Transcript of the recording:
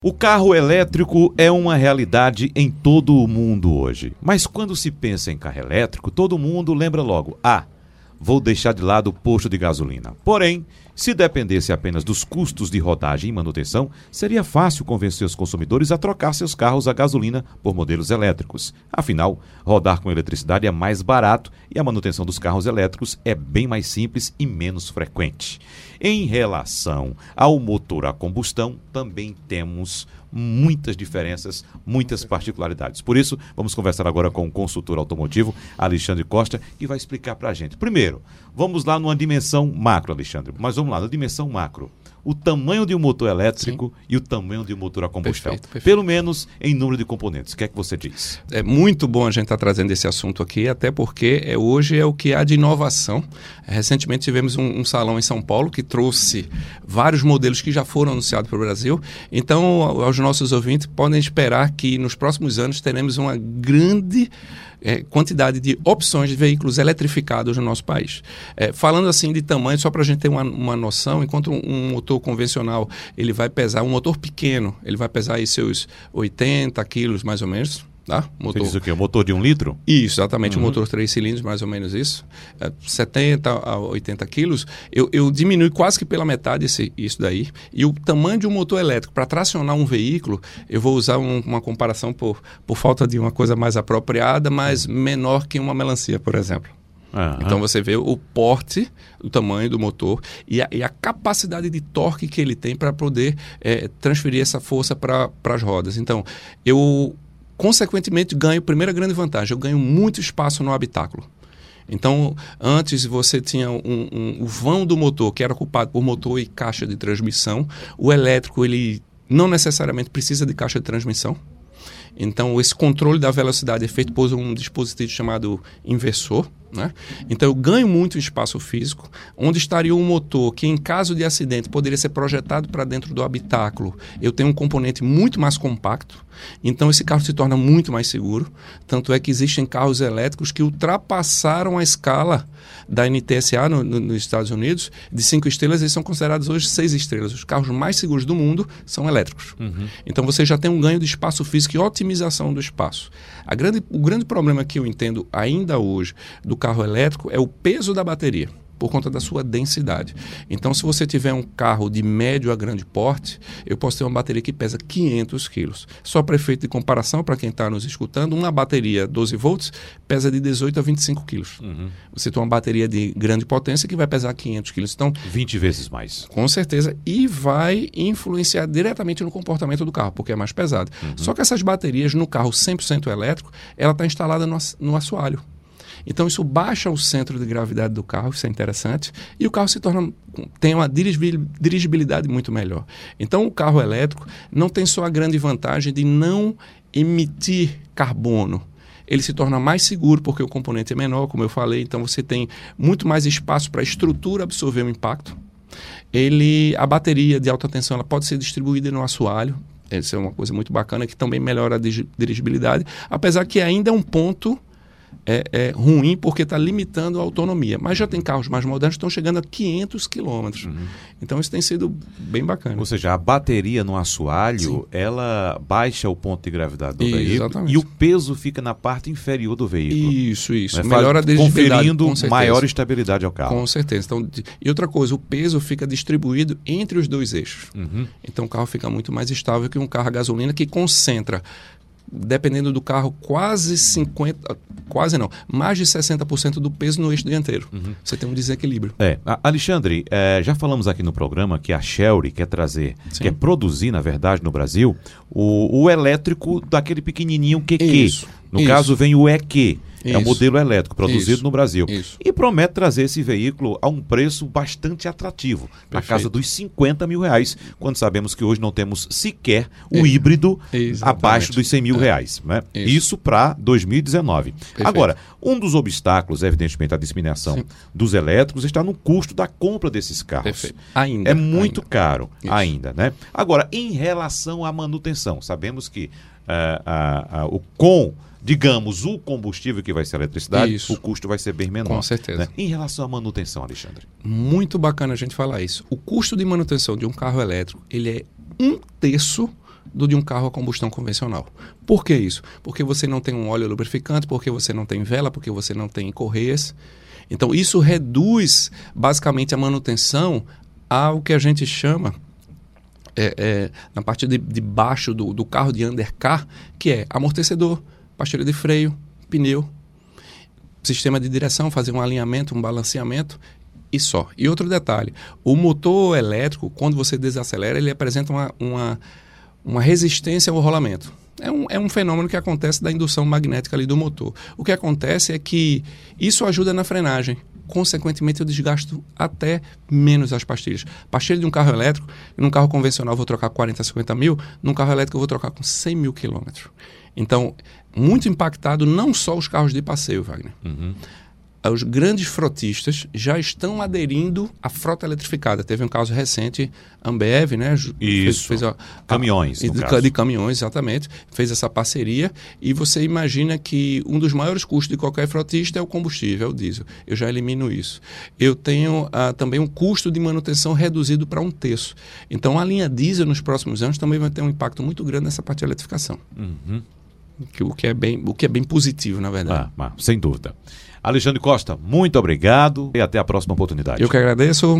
O carro elétrico é uma realidade em todo o mundo hoje. Mas quando se pensa em carro elétrico, todo mundo lembra logo: ah, vou deixar de lado o posto de gasolina. Porém, se dependesse apenas dos custos de rodagem e manutenção, seria fácil convencer os consumidores a trocar seus carros a gasolina por modelos elétricos. Afinal, rodar com eletricidade é mais barato e a manutenção dos carros elétricos é bem mais simples e menos frequente. Em relação ao motor a combustão, também temos muitas diferenças, muitas particularidades. Por isso, vamos conversar agora com o consultor automotivo, Alexandre Costa, que vai explicar para a gente. Primeiro, vamos lá numa dimensão macro, Alexandre, mas vamos lá, na dimensão macro o tamanho de um motor elétrico Sim. e o tamanho de um motor a combustão. Perfeito, perfeito. Pelo menos em número de componentes. O que é que você diz? É muito bom a gente estar tá trazendo esse assunto aqui, até porque é, hoje é o que há de inovação. Recentemente tivemos um, um salão em São Paulo que trouxe vários modelos que já foram anunciados para o Brasil. Então, aos nossos ouvintes, podem esperar que nos próximos anos teremos uma grande é, quantidade de opções de veículos eletrificados no nosso país. É, falando assim de tamanho, só para a gente ter uma, uma noção, enquanto um, motor convencional ele vai pesar, um motor pequeno, ele vai pesar aí seus 80 quilos mais ou menos, Tá? Motor... Você diz o quê? O motor de um litro? Isso, exatamente. Uhum. Um motor três cilindros, mais ou menos isso. É, 70 a 80 quilos. Eu, eu diminui quase que pela metade esse, isso daí. E o tamanho de um motor elétrico, para tracionar um veículo, eu vou usar um, uma comparação por, por falta de uma coisa mais apropriada, mas menor que uma melancia, por exemplo. Uhum. Então você vê o porte, o tamanho do motor e a, e a capacidade de torque que ele tem para poder é, transferir essa força para as rodas. Então, eu consequentemente ganho, primeira grande vantagem, eu ganho muito espaço no habitáculo. Então, antes você tinha um, um, o vão do motor, que era ocupado por motor e caixa de transmissão. O elétrico, ele não necessariamente precisa de caixa de transmissão. Então, esse controle da velocidade é feito por um dispositivo chamado inversor. Né? Então eu ganho muito espaço físico, onde estaria um motor que, em caso de acidente, poderia ser projetado para dentro do habitáculo. Eu tenho um componente muito mais compacto, então esse carro se torna muito mais seguro. Tanto é que existem carros elétricos que ultrapassaram a escala da NTSA no, no, nos Estados Unidos de cinco estrelas e são considerados hoje seis estrelas. Os carros mais seguros do mundo são elétricos. Uhum. Então você já tem um ganho de espaço físico e otimização do espaço. Grande, o grande problema que eu entendo ainda hoje do carro elétrico é o peso da bateria por conta da sua densidade. Então, se você tiver um carro de médio a grande porte, eu posso ter uma bateria que pesa 500 quilos. Só para efeito de comparação, para quem está nos escutando, uma bateria 12 volts pesa de 18 a 25 quilos. Uhum. Você tem uma bateria de grande potência que vai pesar 500 quilos. Então, 20 vezes mais. Com certeza. E vai influenciar diretamente no comportamento do carro, porque é mais pesado. Uhum. Só que essas baterias no carro 100% elétrico, ela está instalada no, no assoalho. Então isso baixa o centro de gravidade do carro, isso é interessante, e o carro se torna tem uma dirigibilidade muito melhor. Então o carro elétrico não tem só a grande vantagem de não emitir carbono, ele se torna mais seguro porque o componente é menor, como eu falei, então você tem muito mais espaço para a estrutura absorver o impacto. Ele, a bateria de alta tensão ela pode ser distribuída no assoalho, isso é uma coisa muito bacana que também melhora a dirigibilidade, apesar que ainda é um ponto é, é ruim porque está limitando a autonomia. Mas já tem carros mais modernos que estão chegando a 500 quilômetros. Uhum. Então isso tem sido bem bacana. Ou seja, a bateria no assoalho, Sim. ela baixa o ponto de gravidade do veículo exatamente. e o peso fica na parte inferior do veículo. Isso, isso. Né? Melhora a Conferindo maior estabilidade ao carro. Com certeza. Então, e outra coisa, o peso fica distribuído entre os dois eixos. Uhum. Então o carro fica muito mais estável que um carro a gasolina que concentra dependendo do carro, quase 50, quase não, mais de 60% do peso no eixo dianteiro. Uhum. Você tem um desequilíbrio. É, Alexandre, é, já falamos aqui no programa que a Shelby quer trazer, Sim. quer produzir, na verdade, no Brasil, o, o elétrico daquele pequenininho QQ. Isso, no isso. caso, vem o EQ. Isso. É um modelo elétrico produzido Isso. no Brasil. Isso. E promete trazer esse veículo a um preço bastante atrativo, Perfeito. na casa dos 50 mil reais, quando sabemos que hoje não temos sequer o é. híbrido Exatamente. abaixo dos 100 mil é. reais. Né? Isso, Isso para 2019. Perfeito. Agora, um dos obstáculos, evidentemente, à disseminação Sim. dos elétricos está no custo da compra desses carros. Perfeito. Ainda. É muito ainda. caro Isso. ainda. Né? Agora, em relação à manutenção, sabemos que uh, uh, uh, o com digamos, o combustível que vai ser a eletricidade, isso. o custo vai ser bem menor. Com certeza. Né? Em relação à manutenção, Alexandre? Muito bacana a gente falar isso. O custo de manutenção de um carro elétrico, ele é um terço do de um carro a combustão convencional. Por que isso? Porque você não tem um óleo lubrificante, porque você não tem vela, porque você não tem correias. Então, isso reduz basicamente a manutenção ao que a gente chama é, é, na parte de, de baixo do, do, carro de undercar, que é amortecedor, pastilha de freio, pneu, sistema de direção, fazer um alinhamento, um balanceamento e só. E outro detalhe, o motor elétrico, quando você desacelera, ele apresenta uma, uma, uma resistência ao rolamento. É um, é um fenômeno que acontece da indução magnética ali do motor. O que acontece é que isso ajuda na frenagem consequentemente eu desgasto até menos as pastilhas. Pastilha de um carro elétrico, num carro convencional eu vou trocar 40, 50 mil, num carro elétrico eu vou trocar com 100 mil quilômetros. Então, muito impactado não só os carros de passeio, Wagner. Uhum os grandes frotistas já estão aderindo à frota eletrificada. Teve um caso recente, Ambev, né? Isso. Fez, fez a, caminhões. A, de, de, caminhões, exatamente. Fez essa parceria e você imagina que um dos maiores custos de qualquer frotista é o combustível, é o diesel. Eu já elimino isso. Eu tenho uh, também um custo de manutenção reduzido para um terço. Então a linha diesel nos próximos anos também vai ter um impacto muito grande nessa parte de eletrificação. Uhum. Que, o, que é bem, o que é bem positivo, na verdade. Ah, sem dúvida. Alexandre Costa, muito obrigado e até a próxima oportunidade. Eu que agradeço.